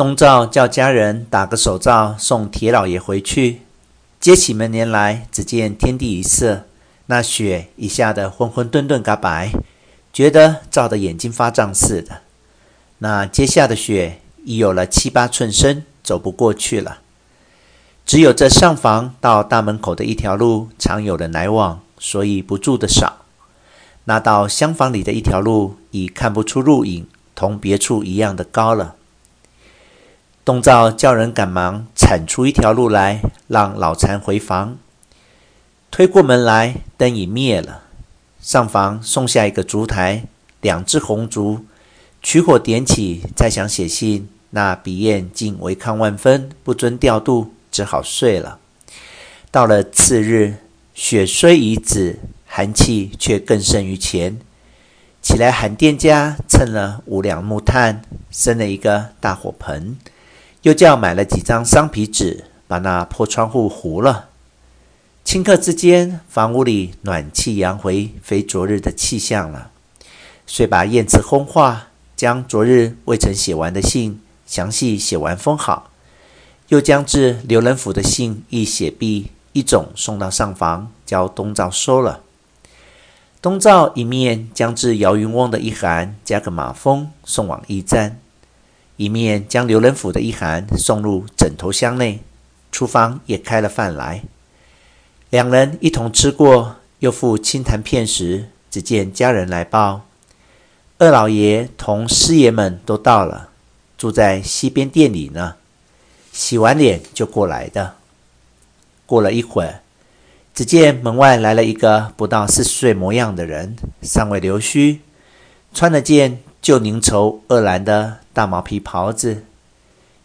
东照叫家人打个手照送铁老爷回去。揭起门帘来，只见天地一色，那雪已下得昏昏沌沌，嘎白，觉得照得眼睛发胀似的。那阶下的雪已有了七八寸深，走不过去了。只有这上房到大门口的一条路常有人来往，所以不住的少。那到厢房里的一条路已看不出路影，同别处一样的高了。东照叫人赶忙铲出一条路来，让老残回房。推过门来，灯已灭了。上房送下一个烛台，两只红烛，取火点起，再想写信，那笔砚竟违抗万分，不遵调度，只好睡了。到了次日，雪虽已止，寒气却更甚于前。起来喊店家蹭了五两木炭，生了一个大火盆。又叫买了几张桑皮纸，把那破窗户糊了。顷刻之间，房屋里暖气扬回，非昨日的气象了。遂把砚词烘化，将昨日未曾写完的信详细写完封好，又将至刘仁甫的信一写毕，一种送到上房，交东照收了。东照一面将至姚云翁的一函加个马封送往驿站。一面将刘仁甫的一函送入枕头箱内，厨房也开了饭来，两人一同吃过，又赴清谈片时，只见家人来报，二老爷同师爷们都到了，住在西边店里呢，洗完脸就过来的。过了一会儿，只见门外来了一个不到四十岁模样的人，尚未留须，穿了件旧凝绸二蓝的。大毛皮袍子，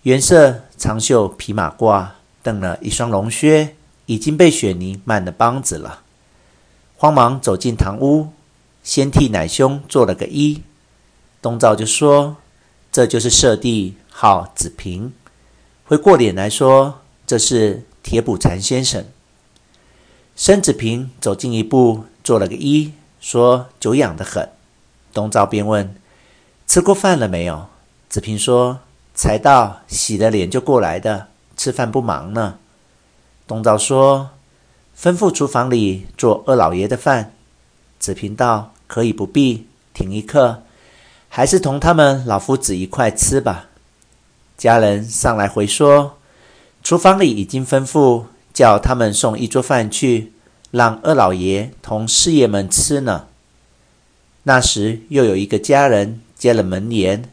原色长袖皮马褂，蹬了一双龙靴，已经被雪泥漫了帮子了。慌忙走进堂屋，先替奶兄做了个揖。东照就说：“这就是舍弟，号子平。”回过脸来说：“这是铁卜禅先生。”申子平走近一步，做了个揖，说：“久仰得很。”东照便问：“吃过饭了没有？”子平说：“才到，洗了脸就过来的，吃饭不忙呢。”东照说：“吩咐厨房里做二老爷的饭。”子平道：“可以不必，停一刻，还是同他们老夫子一块吃吧。”家人上来回说：“厨房里已经吩咐叫他们送一桌饭去，让二老爷同师爷们吃呢。”那时又有一个家人接了门帘。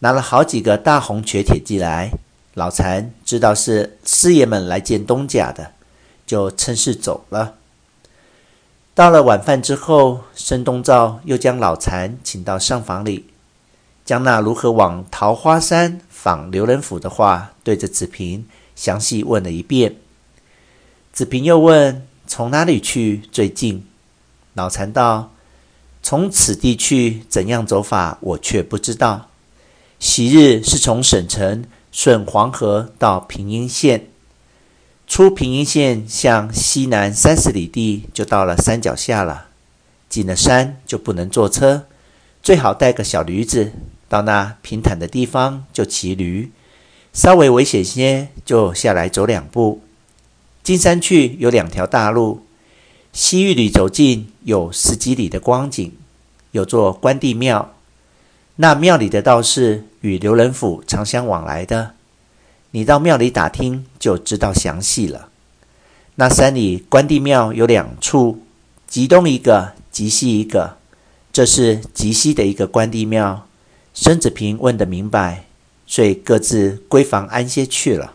拿了好几个大红鉸铁剂来，老残知道是师爷们来见东家的，就趁势走了。到了晚饭之后，申东照又将老残请到上房里，将那如何往桃花山访刘仁甫的话，对着子平详细问了一遍。子平又问：“从哪里去最近？”老残道：“从此地去，怎样走法，我却不知道。”昔日是从省城顺黄河到平阴县，出平阴县向西南三十里地就到了山脚下了。进了山就不能坐车，最好带个小驴子，到那平坦的地方就骑驴，稍微危险些就下来走两步。进山去有两条大路，西峪里走近有十几里的光景，有座关帝庙。那庙里的道士与刘仁甫常相往来的，你到庙里打听就知道详细了。那山里关帝庙有两处，极东一个，极西一个。这是极西的一个关帝庙。孙子平问得明白，遂各自归房安歇去了。